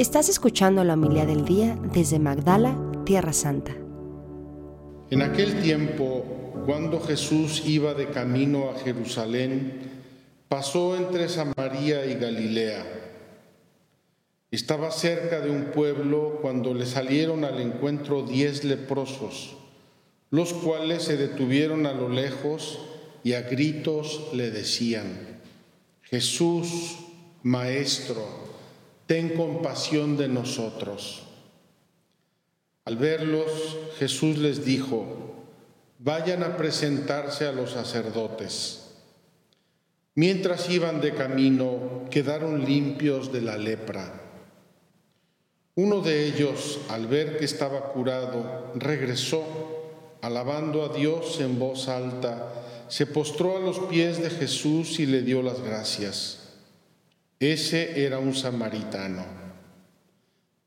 Estás escuchando la humildad del día desde Magdala, Tierra Santa. En aquel tiempo, cuando Jesús iba de camino a Jerusalén, pasó entre Samaria y Galilea. Estaba cerca de un pueblo cuando le salieron al encuentro diez leprosos, los cuales se detuvieron a lo lejos y a gritos le decían, Jesús, Maestro, ten compasión de nosotros. Al verlos, Jesús les dijo, vayan a presentarse a los sacerdotes. Mientras iban de camino, quedaron limpios de la lepra. Uno de ellos, al ver que estaba curado, regresó, alabando a Dios en voz alta, se postró a los pies de Jesús y le dio las gracias. Ese era un samaritano.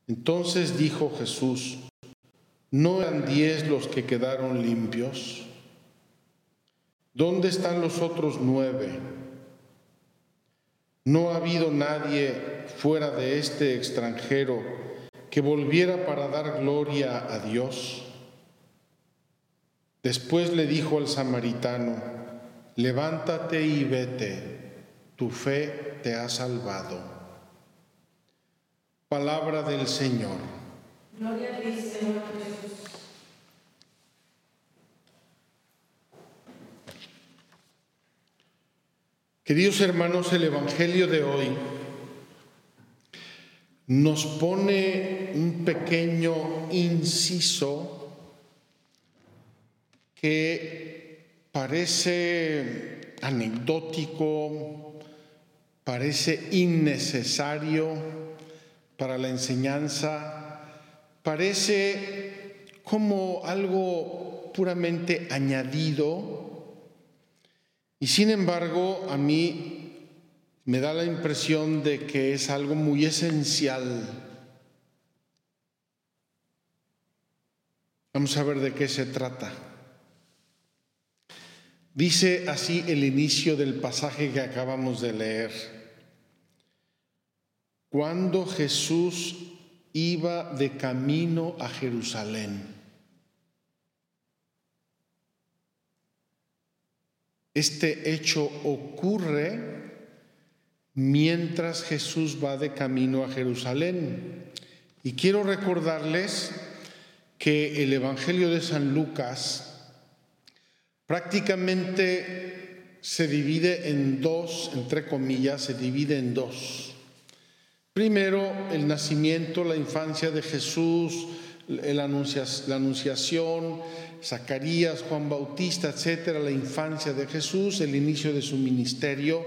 Entonces dijo Jesús, ¿no eran diez los que quedaron limpios? ¿Dónde están los otros nueve? No ha habido nadie fuera de este extranjero que volviera para dar gloria a Dios. Después le dijo al samaritano, levántate y vete, tu fe te ha salvado. Palabra del Señor. Gloria a ti, Señor Jesús. Queridos hermanos, el Evangelio de hoy nos pone un pequeño inciso que parece anecdótico, parece innecesario para la enseñanza, parece como algo puramente añadido y sin embargo a mí me da la impresión de que es algo muy esencial. Vamos a ver de qué se trata. Dice así el inicio del pasaje que acabamos de leer. Cuando Jesús iba de camino a Jerusalén. Este hecho ocurre mientras Jesús va de camino a Jerusalén. Y quiero recordarles que el Evangelio de San Lucas prácticamente se divide en dos, entre comillas, se divide en dos. Primero, el nacimiento, la infancia de Jesús, la anunciación, Zacarías, Juan Bautista, etcétera, la infancia de Jesús, el inicio de su ministerio,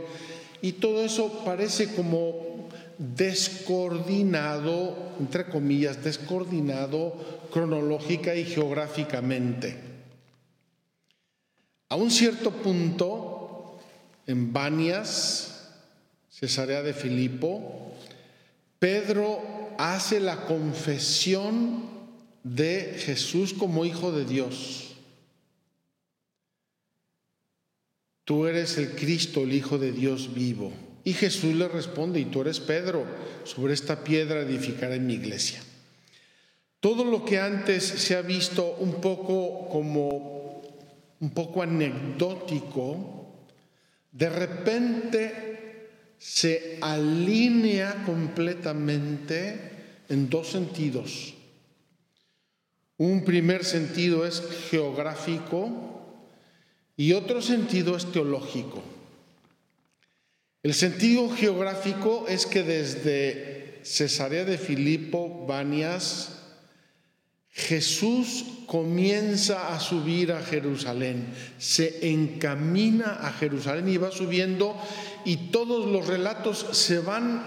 y todo eso parece como descoordinado, entre comillas, descoordinado cronológica y geográficamente. A un cierto punto, en Banias, Cesarea de Filipo, Pedro hace la confesión de Jesús como hijo de Dios. Tú eres el Cristo, el Hijo de Dios vivo. Y Jesús le responde, y tú eres Pedro, sobre esta piedra edificaré mi iglesia. Todo lo que antes se ha visto un poco como un poco anecdótico, de repente se alinea completamente en dos sentidos. Un primer sentido es geográfico y otro sentido es teológico. El sentido geográfico es que desde Cesarea de Filipo, Banias, Jesús comienza a subir a Jerusalén, se encamina a Jerusalén y va subiendo y todos los relatos se van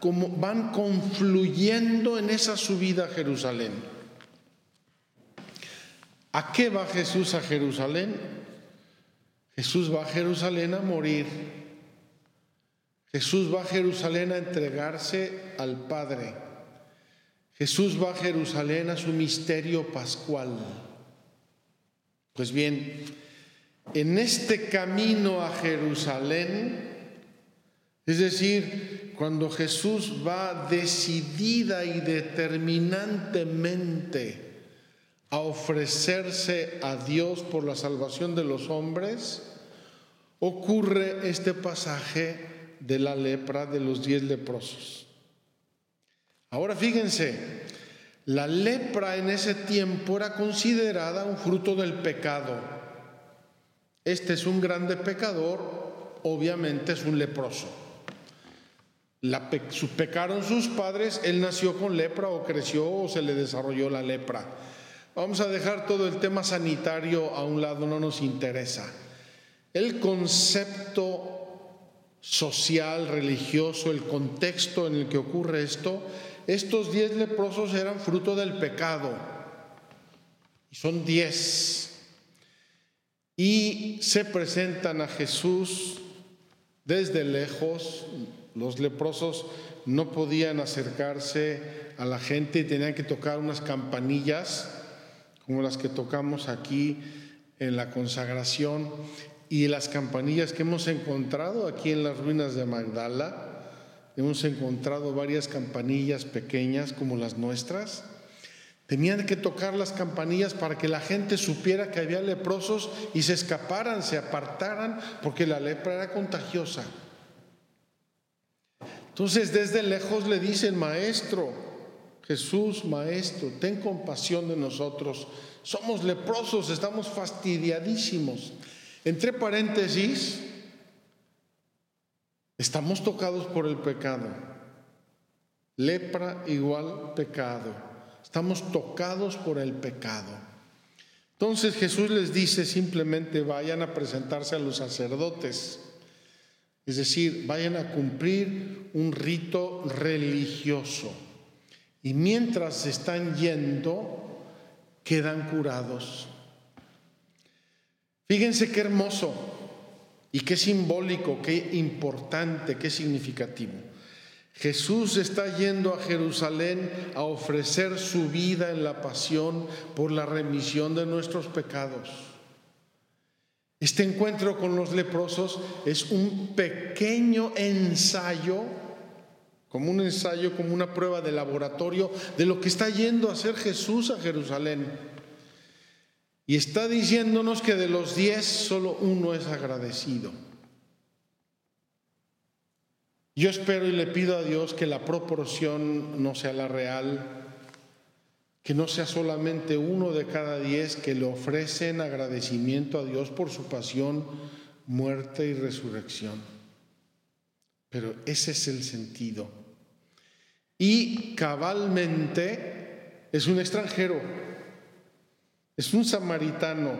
como van confluyendo en esa subida a Jerusalén. ¿A qué va Jesús a Jerusalén? Jesús va a Jerusalén a morir. Jesús va a Jerusalén a entregarse al Padre. Jesús va a Jerusalén a su misterio pascual. Pues bien, en este camino a Jerusalén, Es decir, cuando Jesús va decidida y determinantemente a ofrecerse a Dios por la salvación de los hombres, ocurre este pasaje de la lepra de los diez leprosos. Ahora fíjense, la lepra en ese tiempo era considerada un fruto del pecado. Este es un grande pecador, obviamente es un leproso. Pecaron sus padres, él nació con lepra o creció o se le desarrolló la lepra. Vamos a dejar todo el tema sanitario a un lado, no nos interesa. El concepto social, religioso, el contexto en el que ocurre esto, estos diez leprosos eran fruto del pecado. Y son diez. Y se presentan a Jesús desde lejos. Los leprosos no podían acercarse a la gente y tenían que tocar unas campanillas como las que tocamos aquí en la consagración y las campanillas que hemos encontrado aquí en las ruinas de Magdala. Hemos encontrado varias campanillas pequeñas como las nuestras. Tenían que tocar las campanillas para que la gente supiera que había leprosos y se escaparan, se apartaran, porque la lepra era contagiosa. Entonces desde lejos le dicen, maestro, Jesús, maestro, ten compasión de nosotros. Somos leprosos, estamos fastidiadísimos. Entre paréntesis, estamos tocados por el pecado. Lepra igual pecado. Estamos tocados por el pecado. Entonces Jesús les dice simplemente vayan a presentarse a los sacerdotes. Es decir, vayan a cumplir un rito religioso. Y mientras están yendo, quedan curados. Fíjense qué hermoso y qué simbólico, qué importante, qué significativo. Jesús está yendo a Jerusalén a ofrecer su vida en la pasión por la remisión de nuestros pecados. Este encuentro con los leprosos es un pequeño ensayo, como un ensayo, como una prueba de laboratorio de lo que está yendo a hacer Jesús a Jerusalén. Y está diciéndonos que de los diez solo uno es agradecido. Yo espero y le pido a Dios que la proporción no sea la real, que no sea solamente uno de cada diez que le ofrecen agradecimiento a Dios por su pasión, muerte y resurrección. Pero ese es el sentido. Y cabalmente es un extranjero es un samaritano.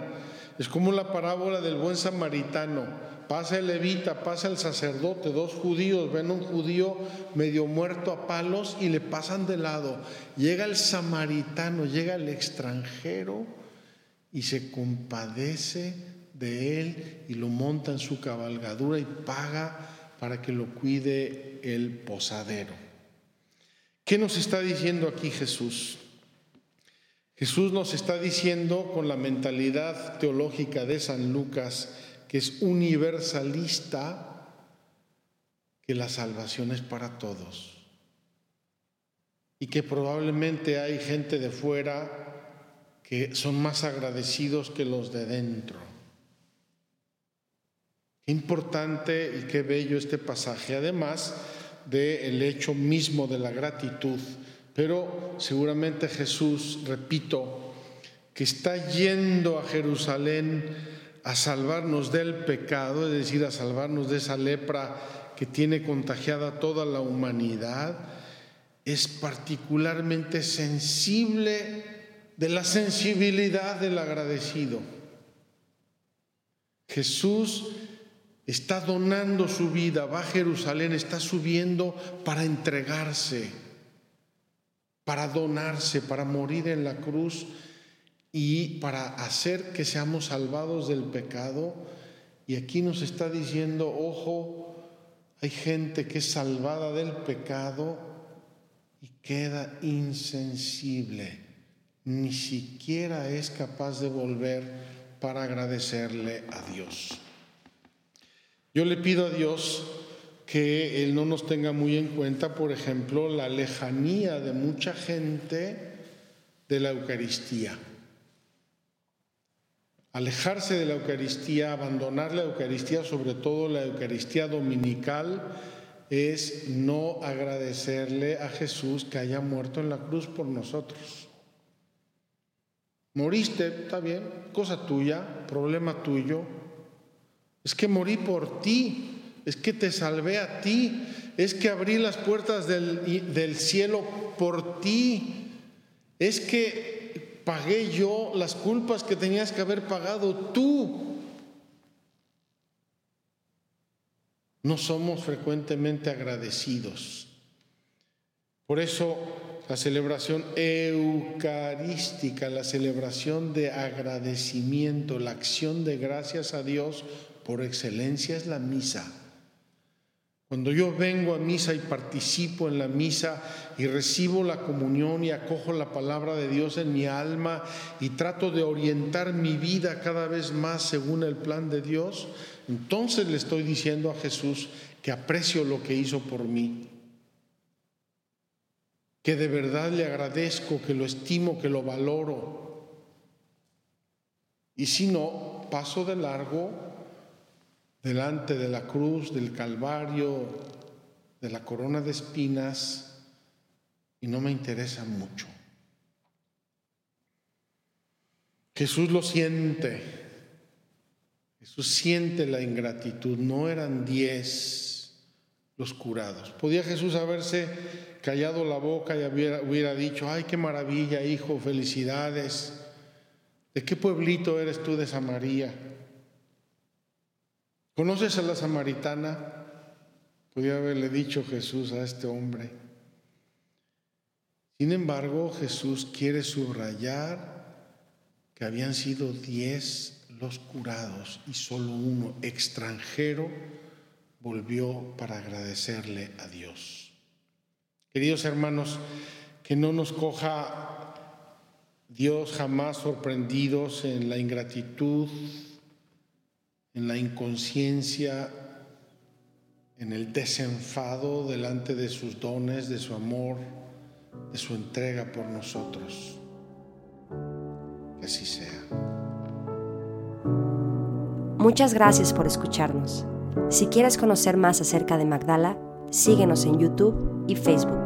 Es como la parábola del buen samaritano. Pasa el levita, pasa el sacerdote, dos judíos ven a un judío medio muerto a palos y le pasan de lado. Llega el samaritano, llega el extranjero y se compadece de él y lo monta en su cabalgadura y paga para que lo cuide el posadero. ¿Qué nos está diciendo aquí Jesús? Jesús nos está diciendo con la mentalidad teológica de San Lucas, que es universalista, que la salvación es para todos. Y que probablemente hay gente de fuera que son más agradecidos que los de dentro. Qué importante y qué bello este pasaje, además del hecho mismo de la gratitud pero seguramente Jesús, repito, que está yendo a Jerusalén a salvarnos del pecado, es decir, a salvarnos de esa lepra que tiene contagiada toda la humanidad, es particularmente sensible de la sensibilidad del agradecido. Jesús está donando su vida, va a Jerusalén, está subiendo para entregarse para donarse, para morir en la cruz y para hacer que seamos salvados del pecado. Y aquí nos está diciendo, ojo, hay gente que es salvada del pecado y queda insensible, ni siquiera es capaz de volver para agradecerle a Dios. Yo le pido a Dios que Él no nos tenga muy en cuenta, por ejemplo, la lejanía de mucha gente de la Eucaristía. Alejarse de la Eucaristía, abandonar la Eucaristía, sobre todo la Eucaristía dominical, es no agradecerle a Jesús que haya muerto en la cruz por nosotros. Moriste, está bien, cosa tuya, problema tuyo. Es que morí por ti, es que te salvé a ti, es que abrí las puertas del, cielo por ti, es que pagué yo las culpas que tenías que haber pagado tú. No somos frecuentemente agradecidos. Por eso la celebración eucarística, la celebración de agradecimiento, la acción de gracias a Dios por excelencia es la misa. Cuando yo vengo a misa y participo en la misa y recibo la comunión y acojo la palabra de Dios en mi alma y trato de orientar mi vida cada vez más según el plan de Dios, entonces le estoy diciendo a Jesús que aprecio lo que hizo por mí, que de verdad le agradezco, que lo estimo, que lo valoro. Y si no, paso de largo delante de la cruz, del Calvario, de la corona de espinas, y no me interesa mucho. Jesús lo siente, Jesús siente la ingratitud, no eran diez los curados. Podía Jesús haberse callado la boca y hubiera, hubiera dicho, ay, qué maravilla, hijo, felicidades. ¿De qué pueblito eres tú de Samaria? ¿Conoces a la samaritana? Podía haberle dicho Jesús a este hombre. Sin embargo, Jesús quiere subrayar que habían sido diez los curados y solo uno extranjero volvió para agradecerle a Dios. Queridos hermanos, que no nos coja Dios jamás sorprendidos en la ingratitud, en la inconsciencia, en el desenfado delante de sus dones, de su amor, de su entrega por nosotros. Que así sea. Muchas gracias por escucharnos. Si quieres conocer más acerca de Magdala, síguenos en YouTube y Facebook.